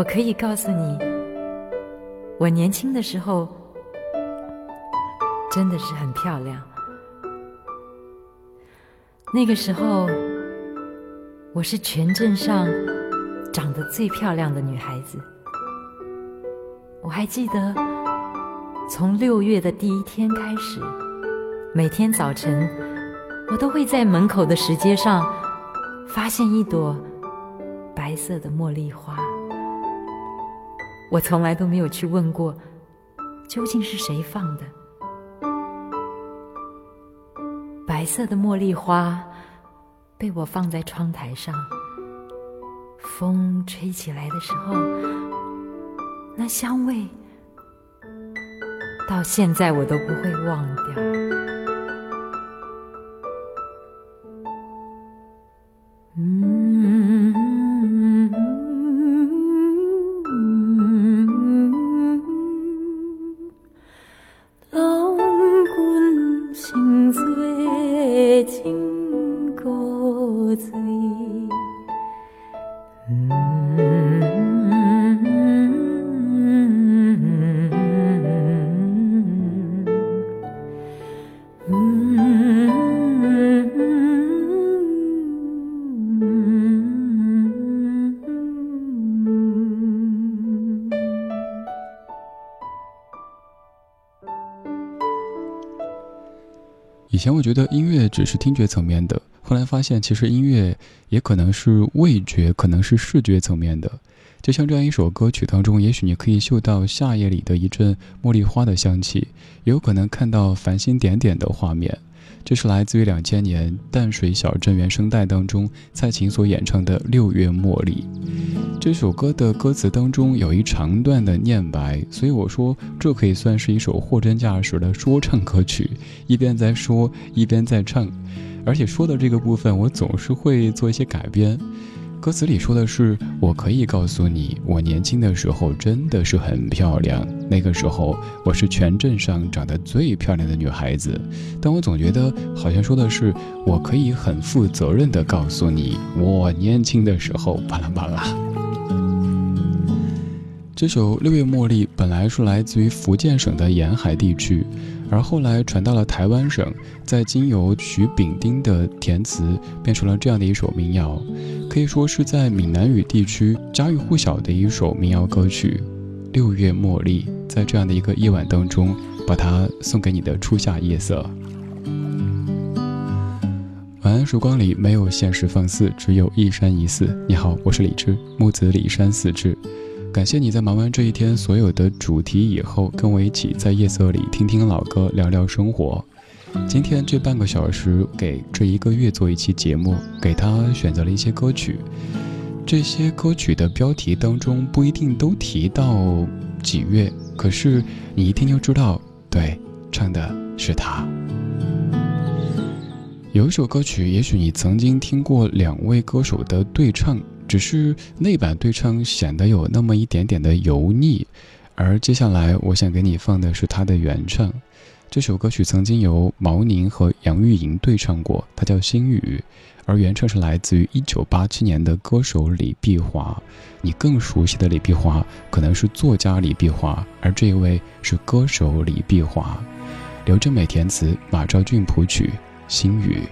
我可以告诉你，我年轻的时候真的是很漂亮。那个时候，我是全镇上长得最漂亮的女孩子。我还记得，从六月的第一天开始，每天早晨，我都会在门口的石阶上发现一朵白色的茉莉花。我从来都没有去问过，究竟是谁放的。白色的茉莉花被我放在窗台上，风吹起来的时候，那香味到现在我都不会忘掉。以前我觉得音乐只是听觉层面的，后来发现其实音乐也可能是味觉，可能是视觉层面的。就像这样一首歌曲当中，也许你可以嗅到夏夜里的一阵茉莉花的香气，也有可能看到繁星点点的画面。这是来自于两千年淡水小镇原声带当中蔡琴所演唱的《六月茉莉》。这首歌的歌词当中有一长段的念白，所以我说这可以算是一首货真价实的说唱歌曲，一边在说一边在唱，而且说的这个部分我总是会做一些改编。歌词里说的是：“我可以告诉你，我年轻的时候真的是很漂亮。那个时候我是全镇上长得最漂亮的女孩子。但我总觉得好像说的是，我可以很负责任的告诉你，我年轻的时候巴拉巴拉。”这首《六月茉莉》本来是来自于福建省的沿海地区。而后来传到了台湾省，再经由徐炳丁的填词，变成了这样的一首民谣，可以说是在闽南语地区家喻户晓的一首民谣歌曲。六月茉莉，在这样的一个夜晚当中，把它送给你的初夏夜色。晚安，曙光里没有现实放肆，只有一山一寺。你好，我是李志，木子李山寺志。感谢你在忙完这一天所有的主题以后，跟我一起在夜色里听听老歌，聊聊生活。今天这半个小时给这一个月做一期节目，给他选择了一些歌曲。这些歌曲的标题当中不一定都提到几月，可是你一听就知道，对，唱的是他。有一首歌曲，也许你曾经听过两位歌手的对唱，只是那版对唱显得有那么一点点的油腻。而接下来我想给你放的是他的原唱。这首歌曲曾经由毛宁和杨钰莹对唱过，它叫《心雨》，而原唱是来自于1987年的歌手李碧华。你更熟悉的李碧华可能是作家李碧华，而这一位是歌手李碧华。刘正美填词，马兆骏谱曲，《心雨》。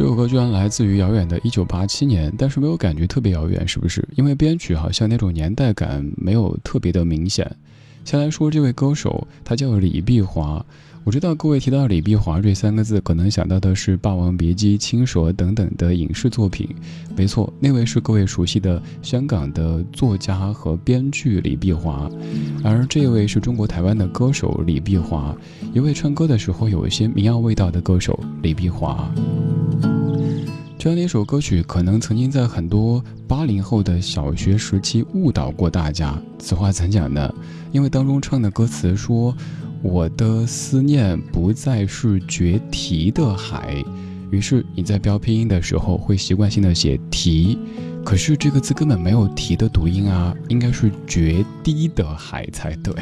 这首歌居然来自于遥远的一九八七年，但是没有感觉特别遥远，是不是？因为编曲好像那种年代感没有特别的明显。先来说这位歌手，他叫李碧华。我知道各位提到李碧华这三个字，可能想到的是《霸王别姬》《青蛇》等等的影视作品。没错，那位是各位熟悉的香港的作家和编剧李碧华，而这位是中国台湾的歌手李碧华，一位唱歌的时候有一些民谣味道的歌手李碧华。这样的一首歌曲，可能曾经在很多八零后的小学时期误导过大家。此话怎讲呢？因为当中唱的歌词说：“我的思念不再是决堤的海。”于是你在标拼音的时候会习惯性的写“堤”，可是这个字根本没有堤的读音啊，应该是决堤的海才对。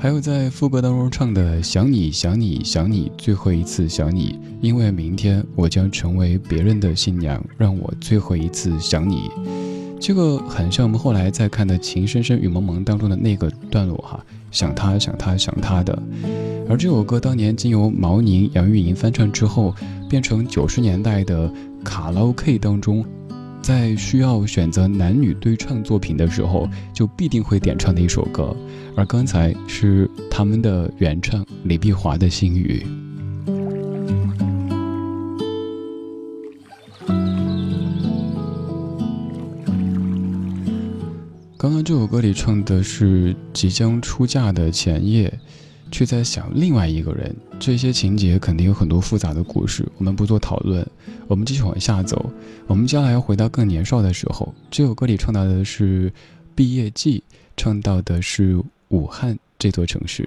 还有在副歌当中唱的“想你想你想你，最后一次想你，因为明天我将成为别人的新娘，让我最后一次想你”，这个很像我们后来在看的《情深深雨蒙蒙当中的那个段落哈，想他想他想他的。而这首歌当年经由毛宁、杨钰莹翻唱之后，变成九十年代的卡拉 OK 当中。在需要选择男女对唱作品的时候，就必定会点唱的一首歌，而刚才是他们的原唱李碧华的《心语》。刚刚这首歌里唱的是即将出嫁的前夜。却在想另外一个人，这些情节肯定有很多复杂的故事，我们不做讨论，我们继续往下走。我们将来要回到更年少的时候，这首歌里唱到的是毕业季，唱到的是武汉这座城市。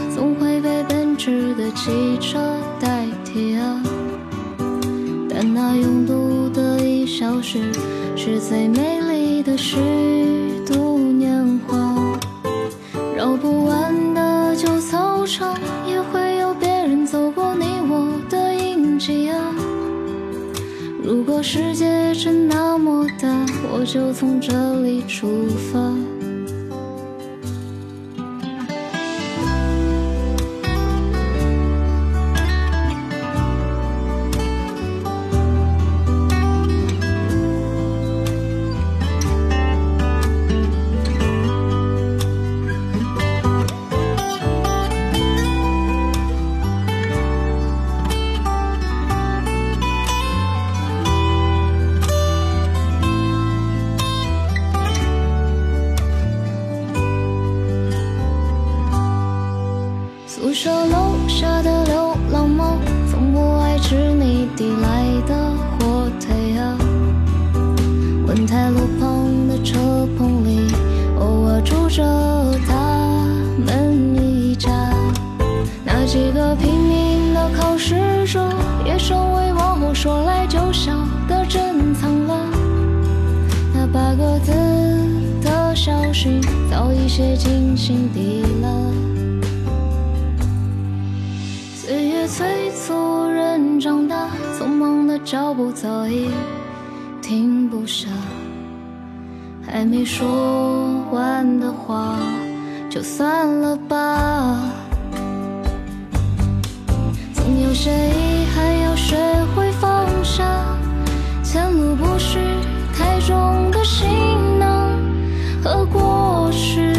值的汽车代替啊，但那拥堵的一小时是最美丽的虚度年华。绕不完的旧操场，也会有别人走过你我的印记啊。如果世界真那么大，我就从这里出发。消息早已写进心底了。岁月催促人长大，匆忙的脚步早已停不下。还没说完的话，就算了吧。总有些遗憾要学会放下，前路不是太重的行和过去。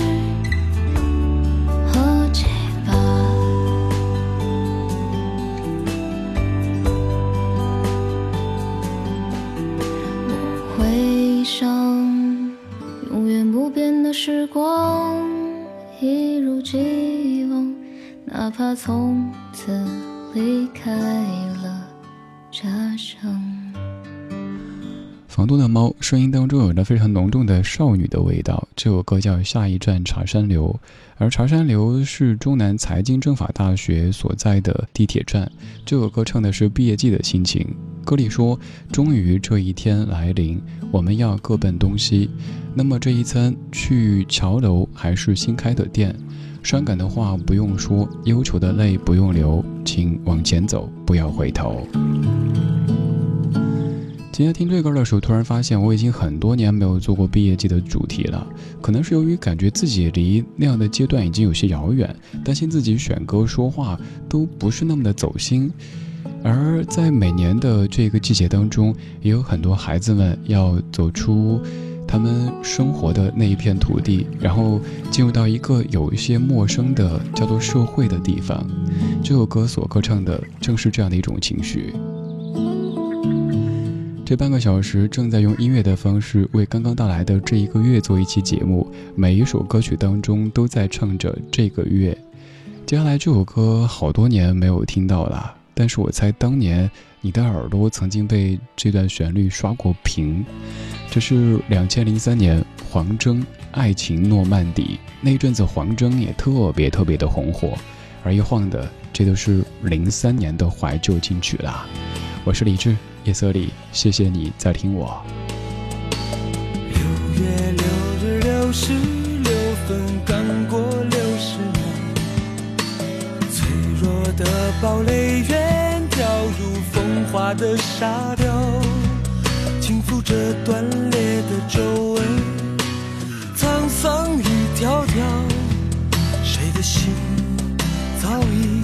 时光一如既往，哪怕从此离开了家乡。房东的猫声音当中有着非常浓重的少女的味道。这首歌叫《下一站茶山流》，而茶山流是中南财经政法大学所在的地铁站。这首歌唱的是毕业季的心情。歌里说：“终于这一天来临，我们要各奔东西。那么这一餐去桥楼还是新开的店？伤感的话不用说，忧愁的泪不用流，请往前走，不要回头。”今天听这歌的时候，突然发现我已经很多年没有做过毕业季的主题了。可能是由于感觉自己离那样的阶段已经有些遥远，担心自己选歌说话都不是那么的走心。而在每年的这个季节当中，也有很多孩子们要走出他们生活的那一片土地，然后进入到一个有一些陌生的叫做社会的地方。这首歌所歌唱的正是这样的一种情绪。这半个小时正在用音乐的方式为刚刚到来的这一个月做一期节目，每一首歌曲当中都在唱着这个月。接下来这首歌好多年没有听到了，但是我猜当年你的耳朵曾经被这段旋律刷过屏。这是两千零三年黄征《爱情诺曼底》那一阵子，黄征也特别特别的红火，而一晃的，这都是零三年的怀旧金曲啦。我是李志。夜色里，谢谢你在听我。六月六日六十六分，刚过六十秒，脆弱的堡垒远掉入风化的沙雕，轻抚着断裂的皱纹，沧桑一条条，谁的心早已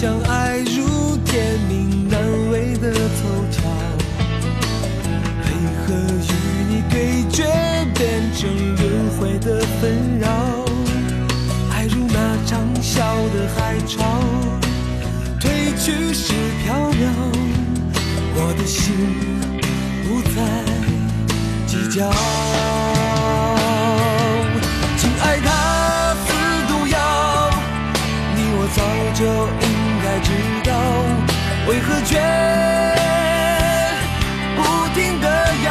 相爱如天命难违的凑巧，为何与你对决变成轮回的纷扰？爱如那涨笑的海潮，退去时缥缈，我的心不再计较。亲爱他为何却不停的摇？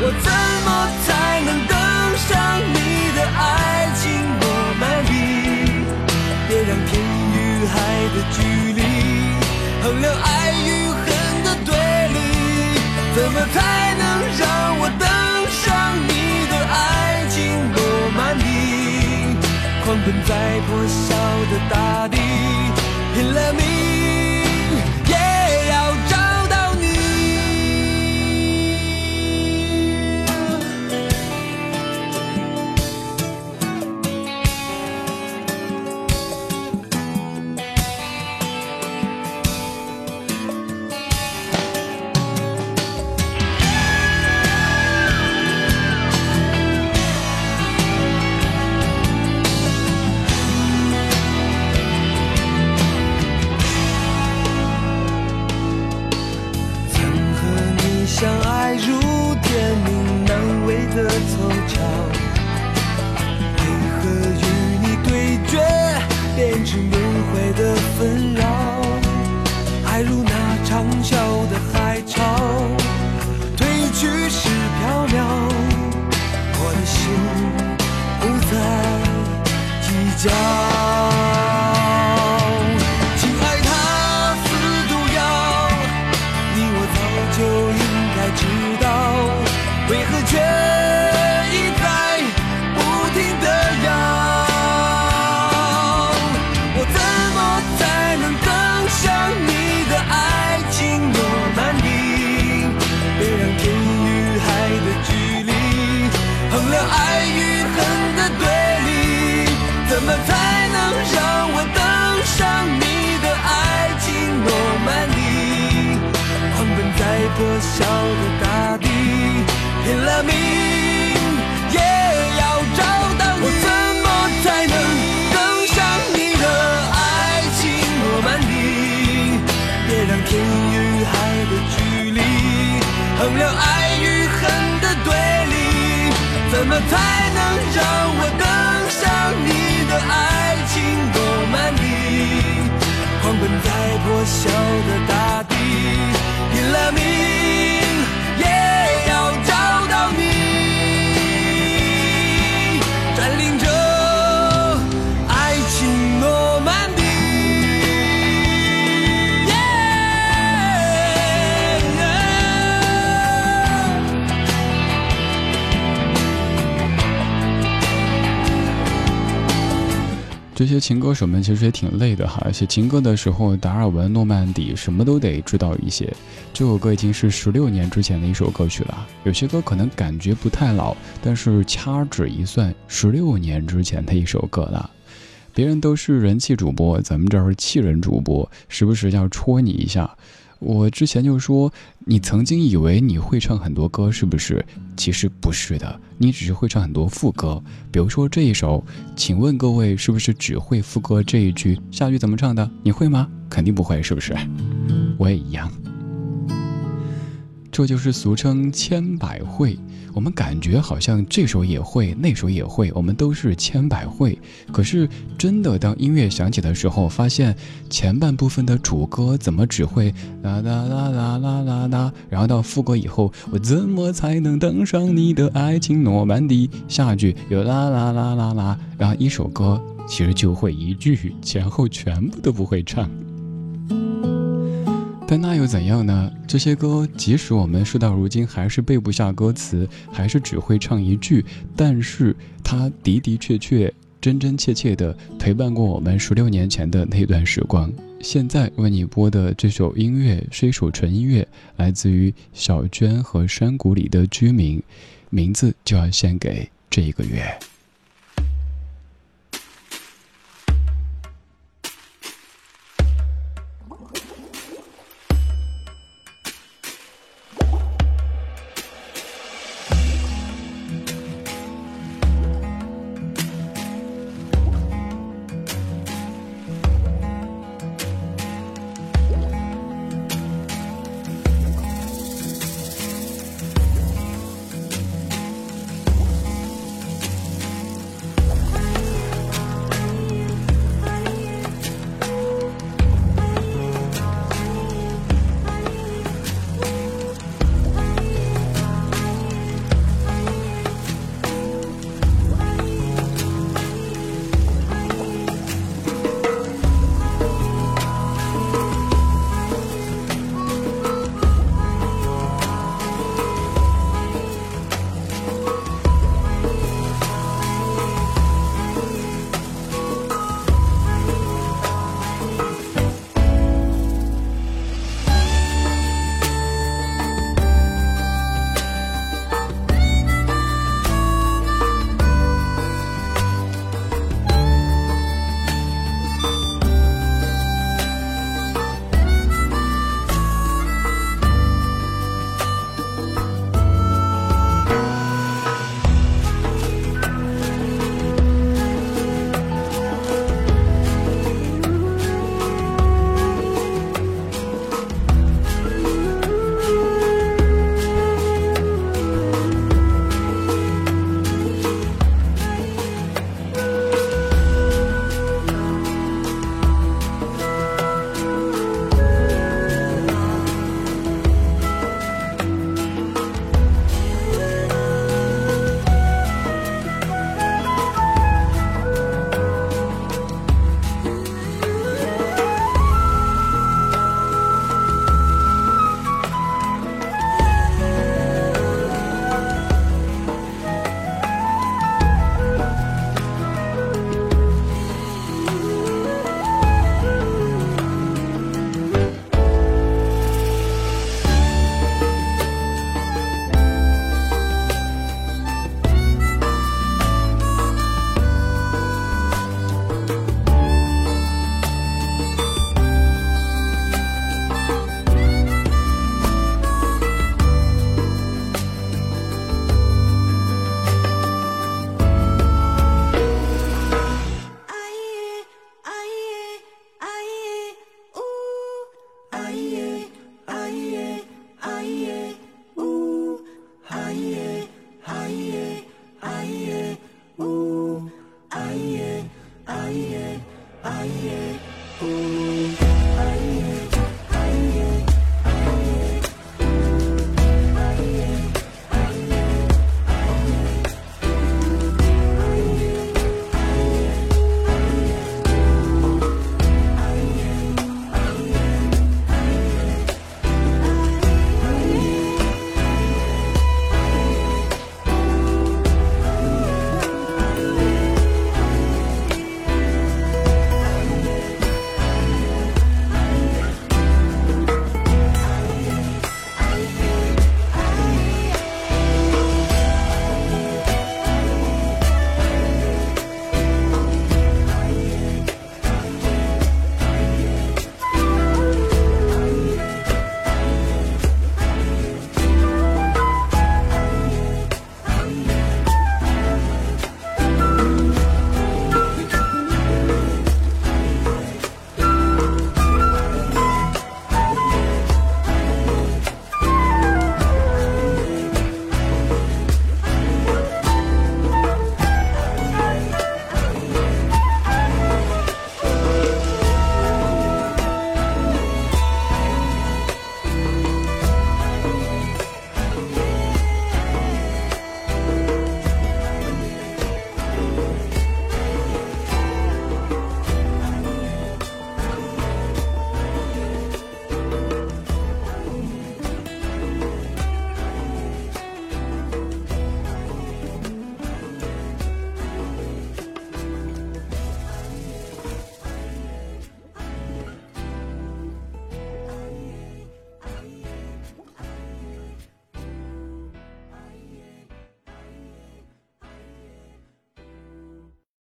我怎么才能登上你的爱情诺曼底？别让天与海的距离衡量爱与恨的对立。怎么才能让我登上你的爱情诺曼底？狂奔在破晓。的大地，拼了命。破晓的大地，拼了命也要找到你。我怎么才能登上你的爱情诺曼底？别让天与海的距离衡量爱与恨的对立。怎么才能让我登上你的爱情诺曼底？狂奔在破晓的大这些情歌手们其实也挺累的哈，写情歌的时候，达尔文、诺曼底什么都得知道一些。这首歌已经是十六年之前的一首歌曲了，有些歌可能感觉不太老，但是掐指一算，十六年之前的一首歌了。别人都是人气主播，咱们这儿气人主播，时不时要戳你一下。我之前就说，你曾经以为你会唱很多歌，是不是？其实不是的，你只是会唱很多副歌。比如说这一首，请问各位是不是只会副歌这一句？下句怎么唱的？你会吗？肯定不会，是不是？我也一样。这就是俗称千百会。我们感觉好像这首也会，那首也会，我们都是千百会。可是真的，当音乐响起的时候，发现前半部分的主歌怎么只会啦啦啦啦啦啦啦，然后到副歌以后，我怎么才能登上你的爱情诺曼底？下句又啦啦啦啦啦，然后一首歌其实就会一句，前后全部都不会唱。那又怎样呢？这些歌，即使我们事到如今还是背不下歌词，还是只会唱一句，但是它的的确确、真真切切的陪伴过我们十六年前的那段时光。现在为你播的这首音乐是一首纯音乐，来自于小娟和山谷里的居民，名字就要献给这一个月。